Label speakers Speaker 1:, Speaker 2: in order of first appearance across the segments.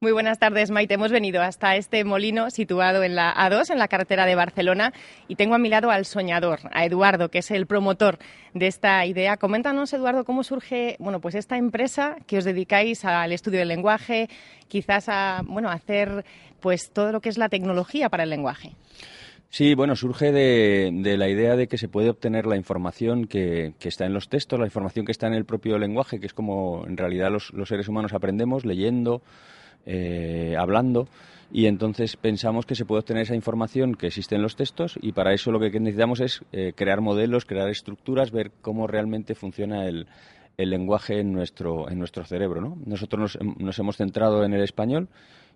Speaker 1: Muy buenas tardes, Maite. Hemos venido hasta este molino situado en la A2, en la carretera de Barcelona, y tengo a mi lado al soñador, a Eduardo, que es el promotor de esta idea. Coméntanos, Eduardo, cómo surge bueno, pues esta empresa que os dedicáis al estudio del lenguaje, quizás a bueno, hacer pues todo lo que es la tecnología para el lenguaje.
Speaker 2: Sí, bueno, surge de, la idea de que se puede obtener la información que, está en los textos, la información que está en el propio lenguaje, que es como en realidad los seres humanos aprendemos, leyendo, eh, hablando y entonces pensamos que se puede obtener esa información que existe en los textos y para eso lo que necesitamos es eh, crear modelos, crear estructuras, ver cómo realmente funciona el, el lenguaje en nuestro, en nuestro cerebro. ¿no? Nosotros nos, hemos centrado en el español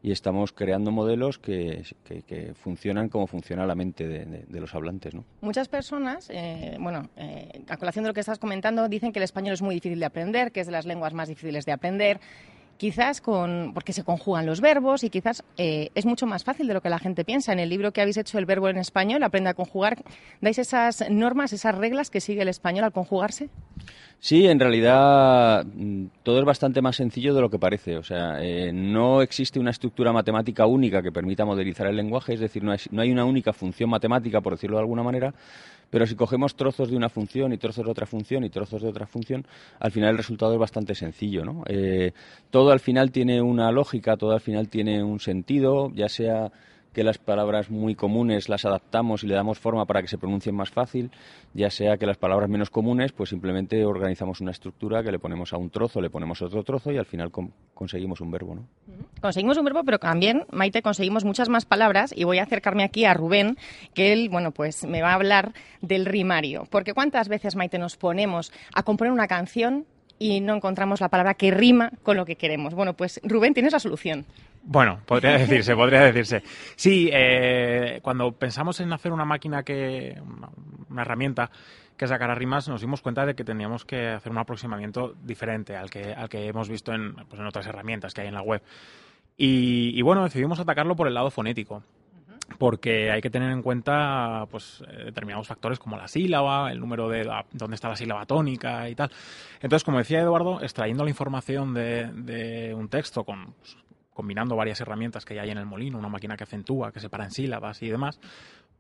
Speaker 2: y estamos creando modelos que, que, funcionan como funciona la mente de, los hablantes. ¿no?
Speaker 1: Muchas personas, eh, bueno, a colación de lo que estás comentando, dicen que el español es muy difícil de aprender, que es de las lenguas más difíciles de aprender quizás con, porque se conjugan los verbos y quizás eh, es mucho más fácil de lo que la gente piensa. En el libro que habéis hecho el verbo en español, Aprende a conjugar, ¿dais esas normas, esas reglas que sigue el español al conjugarse?
Speaker 2: Sí, en realidad mm, todo es bastante más sencillo de lo que parece. O sea, eh, no existe una estructura matemática única que permita modelizar el lenguaje, es decir, no hay una única función matemática, por decirlo de alguna manera, pero si cogemos trozos de una función y trozos de otra función y trozos de otra función, al final el resultado es bastante sencillo. ¿no? Eh, todo al final tiene una lógica, todo al final tiene un sentido, ya sea que las palabras muy comunes las adaptamos y le damos forma para que se pronuncien más fácil, ya sea que las palabras menos comunes, pues simplemente organizamos una estructura que le ponemos a un trozo, le ponemos otro trozo y al final conseguimos un verbo, ¿no?
Speaker 1: Conseguimos un verbo, pero también, Maite, conseguimos muchas más palabras y voy a acercarme aquí a Rubén, que él, bueno, pues me va a hablar del rimario. Porque ¿cuántas veces, Maite, nos ponemos a componer una canción y no encontramos la palabra que rima con lo que queremos. Bueno, pues Rubén, tienes la solución.
Speaker 3: Bueno, podría decirse, podría decirse. Sí, eh, cuando pensamos en hacer una máquina que, una, herramienta que sacara rimas, nos dimos cuenta de que teníamos que hacer un aproximamiento diferente al que, al que hemos visto en, pues en otras herramientas que hay en la web. y bueno, decidimos atacarlo por el lado fonético porque hay que tener en cuenta pues eh, determinados factores como la sílaba, el número de dónde está la sílaba tónica y tal. Entonces, como decía Eduardo, extrayendo la información de, un texto con pues, combinando varias herramientas que hay en el molino, una máquina que acentúa, que separa en sílabas y demás,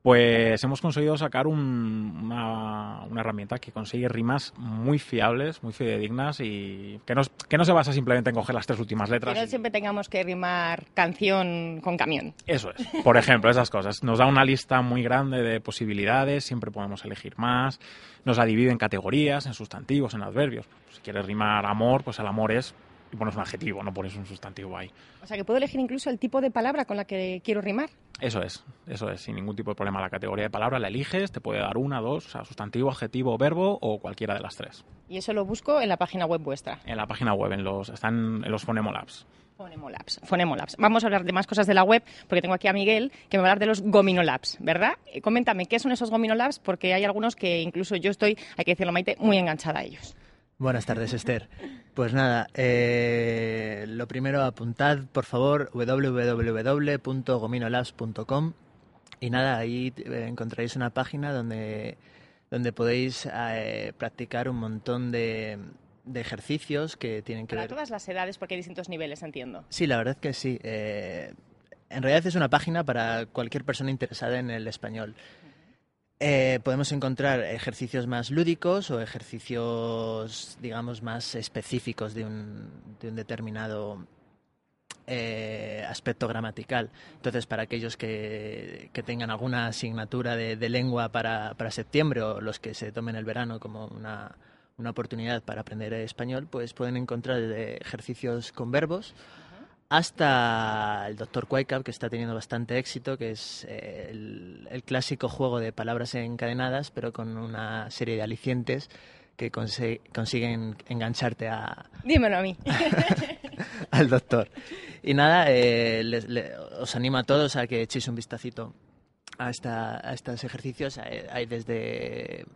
Speaker 3: pues hemos conseguido sacar una, herramienta que consigue rimas muy fiables, muy fidedignas y que no, que no se basa simplemente en coger las tres últimas letras.
Speaker 1: Que no siempre tengamos que rimar canción con camión.
Speaker 3: Eso es. Por ejemplo, esas cosas. Nos da una lista muy grande de posibilidades, siempre podemos elegir más. Nos la divide en categorías, en sustantivos, en adverbios. Si quieres rimar amor, pues el amor es y pones un adjetivo, no pones un sustantivo ahí.
Speaker 1: O sea, que puedo elegir incluso el tipo de palabra con la que quiero rimar.
Speaker 3: Eso es, eso es, sin ningún tipo de problema. La categoría de palabra la eliges, te puede dar una, dos, o sea, sustantivo, adjetivo, verbo o cualquiera de las tres.
Speaker 1: Y eso lo busco en la página web vuestra.
Speaker 3: En la página web, en los, están en los Fonemolabs.
Speaker 1: Fonemolabs, Fonemolabs. Vamos a hablar de más cosas de la web, porque tengo aquí a Miguel que me va a hablar de los Gominolabs, ¿verdad? Eh, coméntame, ¿qué son esos Gominolabs? Porque hay algunos que incluso yo estoy, hay que decirlo, Maite, muy enganchada a ellos.
Speaker 4: Buenas tardes, Esther. Pues nada, eh, lo primero apuntad, por favor, www.gominolabs.com y nada, ahí eh, encontraréis una página donde, donde podéis eh, practicar un montón de, ejercicios que tienen que
Speaker 1: ver... Para todas las edades, porque hay distintos niveles, entiendo.
Speaker 4: Sí, la verdad que sí. en realidad es una página para cualquier persona interesada en el español. Eh, podemos encontrar ejercicios más lúdicos o ejercicios, digamos, más específicos de un, determinado eh, aspecto gramatical. Entonces, para aquellos que, tengan alguna asignatura de, lengua para, septiembre o los que se tomen el verano como una, una oportunidad para aprender español, pues pueden encontrar ejercicios con verbos hasta el Dr. Quake que está teniendo bastante éxito, que es eh, el, clásico juego de palabras encadenadas, pero con una serie de alicientes que consiguen engancharte a...
Speaker 1: Dímelo a mí.
Speaker 4: al doctor. Y nada, eh, os animo a todos a que echéis un vistacito a, esta, a estos ejercicios. hay desde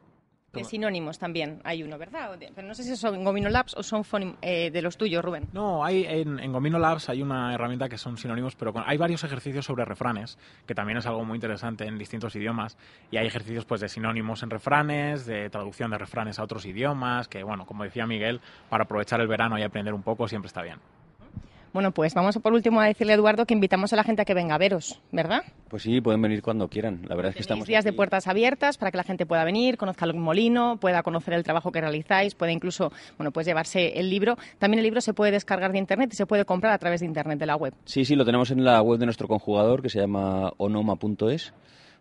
Speaker 1: de sinónimos también hay uno, ¿verdad? Pero no sé si son Gomino Labs o son eh, de los tuyos, Rubén.
Speaker 3: No, hay en, Gomino Labs hay una herramienta que son sinónimos, pero hay varios ejercicios sobre refranes, que también es algo muy interesante en distintos idiomas. Y hay ejercicios pues de sinónimos en refranes, de traducción de refranes a otros idiomas, que bueno, como decía Miguel, para aprovechar el verano y aprender un poco siempre está bien.
Speaker 1: Bueno, pues vamos por último a decirle a Eduardo que invitamos a la gente a que venga a veros, ¿verdad?
Speaker 2: Pues sí, pueden venir cuando quieran. La verdad es que estamos
Speaker 1: días de
Speaker 2: aquí.
Speaker 1: puertas abiertas para que la gente pueda venir, conozca el molino, pueda conocer el trabajo que realizáis, puede incluso, bueno, pues llevarse el libro. También el libro se puede descargar de internet y se puede comprar a través de internet de la web.
Speaker 2: Sí, sí, lo tenemos en la web de nuestro conjugador que se llama onoma.es.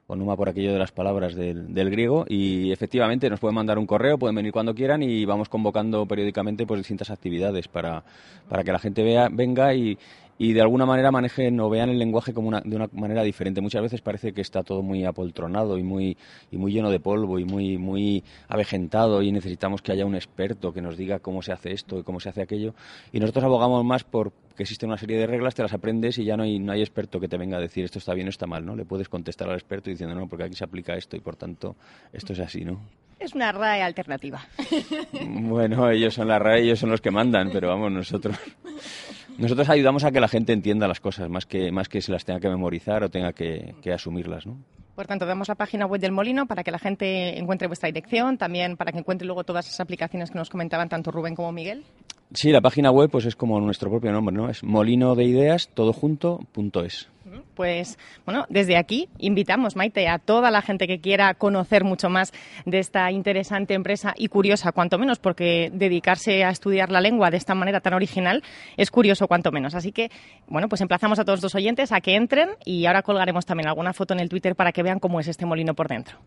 Speaker 2: Onoma por aquello de las palabras del, del griego. Y efectivamente nos pueden mandar un correo, pueden venir cuando quieran y vamos convocando periódicamente pues distintas actividades para, para que la gente vea, venga y, y de alguna manera manejen o vean el lenguaje como una, de una manera diferente. Muchas veces parece que está todo muy apoltronado y muy, y muy lleno de polvo y muy, muy avejentado y necesitamos que haya un experto que nos diga cómo se hace esto y cómo se hace aquello. Y nosotros abogamos más por que existe una serie de reglas, te las aprendes y ya no hay, no hay experto que te venga a decir esto está bien o está mal, ¿no? Le puedes contestar al experto diciendo no, porque aquí se aplica esto y por tanto esto es así, ¿no?
Speaker 1: Es una RAE alternativa.
Speaker 2: Bueno, ellos son la RAE, ellos son los que mandan, pero vamos, nosotros nosotros ayudamos a que la gente entienda las cosas, más que, más que se las tenga que memorizar o tenga que, que asumirlas, ¿no?
Speaker 1: Por tanto, damos la página web del Molino para que la gente encuentre vuestra dirección, también para que encuentre luego todas esas aplicaciones que nos comentaban tanto Rubén como Miguel.
Speaker 2: Sí, la página web pues es como nuestro propio nombre, ¿no? Es molino de ideas, todo junto, punto es.
Speaker 1: Pues bueno, desde aquí invitamos, Maite, a toda la gente que quiera conocer mucho más de esta interesante empresa y curiosa, cuanto menos, porque dedicarse a estudiar la lengua de esta manera tan original es curioso, cuanto menos. Así que, bueno, pues emplazamos a todos los oyentes a que entren y ahora colgaremos también alguna foto en el Twitter para que vean cómo es este molino por dentro.